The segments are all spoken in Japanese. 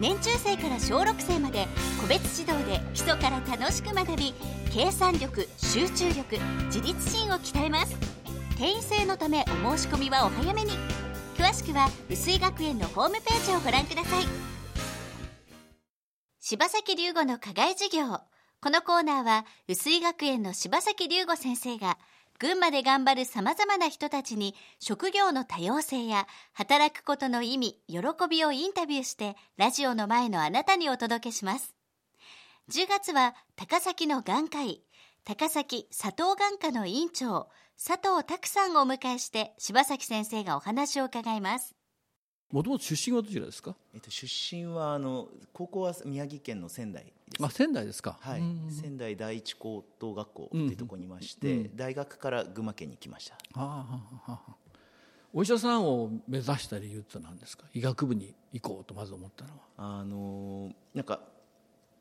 年中生から小6生まで個別指導で基礎から楽しく学び計算力集中力自立心を鍛えます。定員制のためお申し込みはお早めに。詳しくは薄井学園のホームページをご覧ください。柴崎龍吾の課外授業。このコーナーは薄井学園の柴崎龍吾先生が群馬で頑張るさまざまな人たちに職業の多様性や働くことの意味、喜びをインタビューしてラジオの前のあなたにお届けします。10月は高崎の眼科医、高崎佐藤眼科の院長、佐藤拓さんをお迎えして柴崎先生がお話を伺います。もともと出身はどちらですか、えっと、出身はあの高校は宮城県の仙台です。あ仙台ですか。はい、仙台第一高等学校っていうところにいまして、うん、大学から群馬県に来ました、はあはあはあ、お医者さんを目指した理由って何ですか？医学部に行こうとまず思ったのは。あのなんか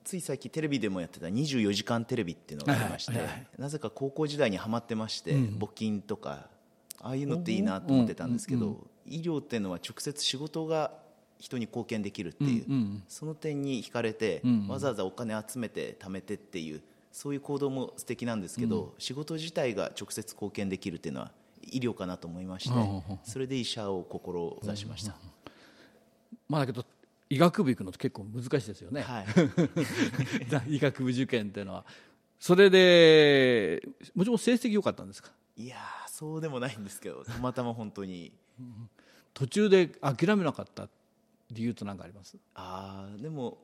つい最近テレビでもやってた24時間テレビっていうのがありまして、なぜか高校時代にはまってまして、うん、募金とかああいうのっていいなと思ってたんですけど、うんうんうん。医療っていうのは直接仕事が人に貢献できるっていう、うんうん、その点に惹かれて、うんうん、わざわざお金集めて貯めてっていうそういう行動も素敵なんですけど、うん、仕事自体が直接貢献できるっていうのは医療かなと思いまして、うん、それで医者を志しました、まあ、だけど医学部行くのって結構難しいですよね、はい、医学部受験っていうのは。それでもちろん成績良かったんですか？いやそうでもないんですけど たまたま本当に。途中で諦めなかった理由と何かあります？ああでも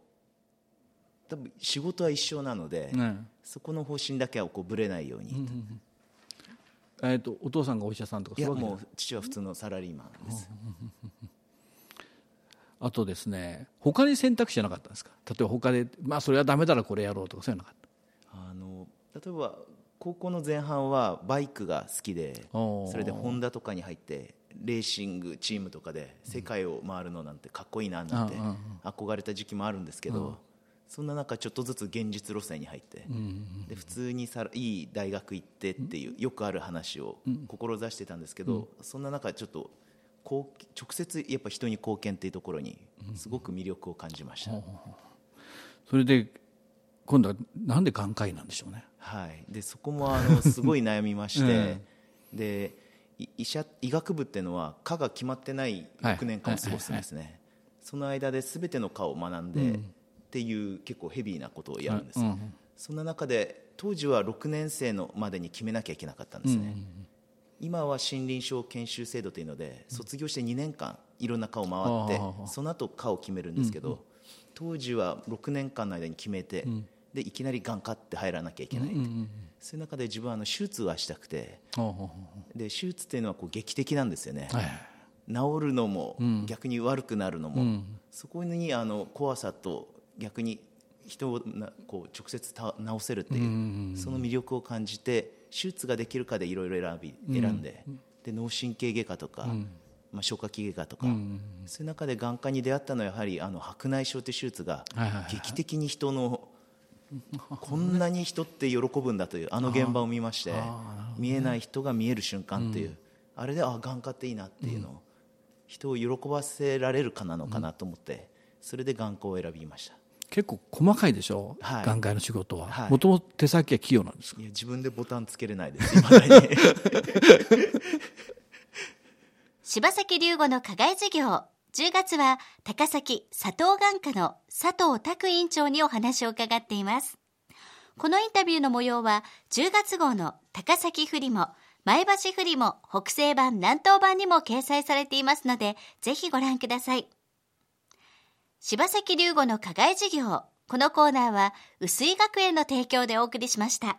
多分仕事は一緒なので、ね、そこの方針だけはこうぶれないように、うんうんえーと、お父さんがお医者さんとかいやもう父は普通のサラリーマンです、あとですね他に選択肢はなかったんですか？例えば他でまあそれはダメだらこれやろうとかそういうのなかった？あの例えば高校の前半はバイクが好きでそれでホンダとかに入ってレーシングチームとかで世界を回るのなんてかっこいいななんて憧れた時期もあるんですけどそんな中ちょっとずつ現実路線に入ってで普通にさいい大学行ってっていうよくある話を志してたんですけどそんな中ちょっと直接やっぱ人に貢献っていうところにすごく魅力を感じました。それで今度はなんで眼科医なんでしょうねはい。でそこもあの すごい悩みましてで医者医学部っていうのは科が決まってない6年間を過ごすんですね、その間で全ての科を学んで、うん、っていう結構ヘビーなことをやるんです、うん、そんな中で当時は6年生のまでに決めなきゃいけなかったんですね、うん、今は森林省研修制度というので卒業して2年間いろんな科を回ってその後科を決めるんですけど、当時は6年間の間に決めて、でいきなり眼科って入らなきゃいけない、そういう中で自分はあの手術はしたくて。で手術っていうのはこう劇的なんですよね、はい、治るのも、逆に悪くなるのも、うん、そこにあの怖さと逆に人をなこう直接治せるっていう,、その魅力を感じて手術ができるかでいろいろ選び選んで,、で脳神経外科とか、まあ、消化器外科とか、そういう中で眼科に出会ったのはやはりあの白内障という手術が劇的に人のこんなに人って喜ぶんだというあの現場を見まして見えない人が見える瞬間っていう、あれであ眼科っていいなっていうのを、人を喜ばせられるかなのかなと思って、それで眼科を選びました。結構細かいでしょ、はい、眼科の仕事は。もともと手先は器用なんですか？いや自分でボタンつけれないです今だに。柴崎龍吾の課外授業10月は高崎佐藤眼科の佐藤拓院長にお話を伺っています。このインタビューの模様は10月号の高崎フリモ、前橋フリモ北西版南東版にも掲載されていますので、ぜひご覧ください。柴崎龍吾の課外授業。このコーナーは、薄井学園の提供でお送りしました。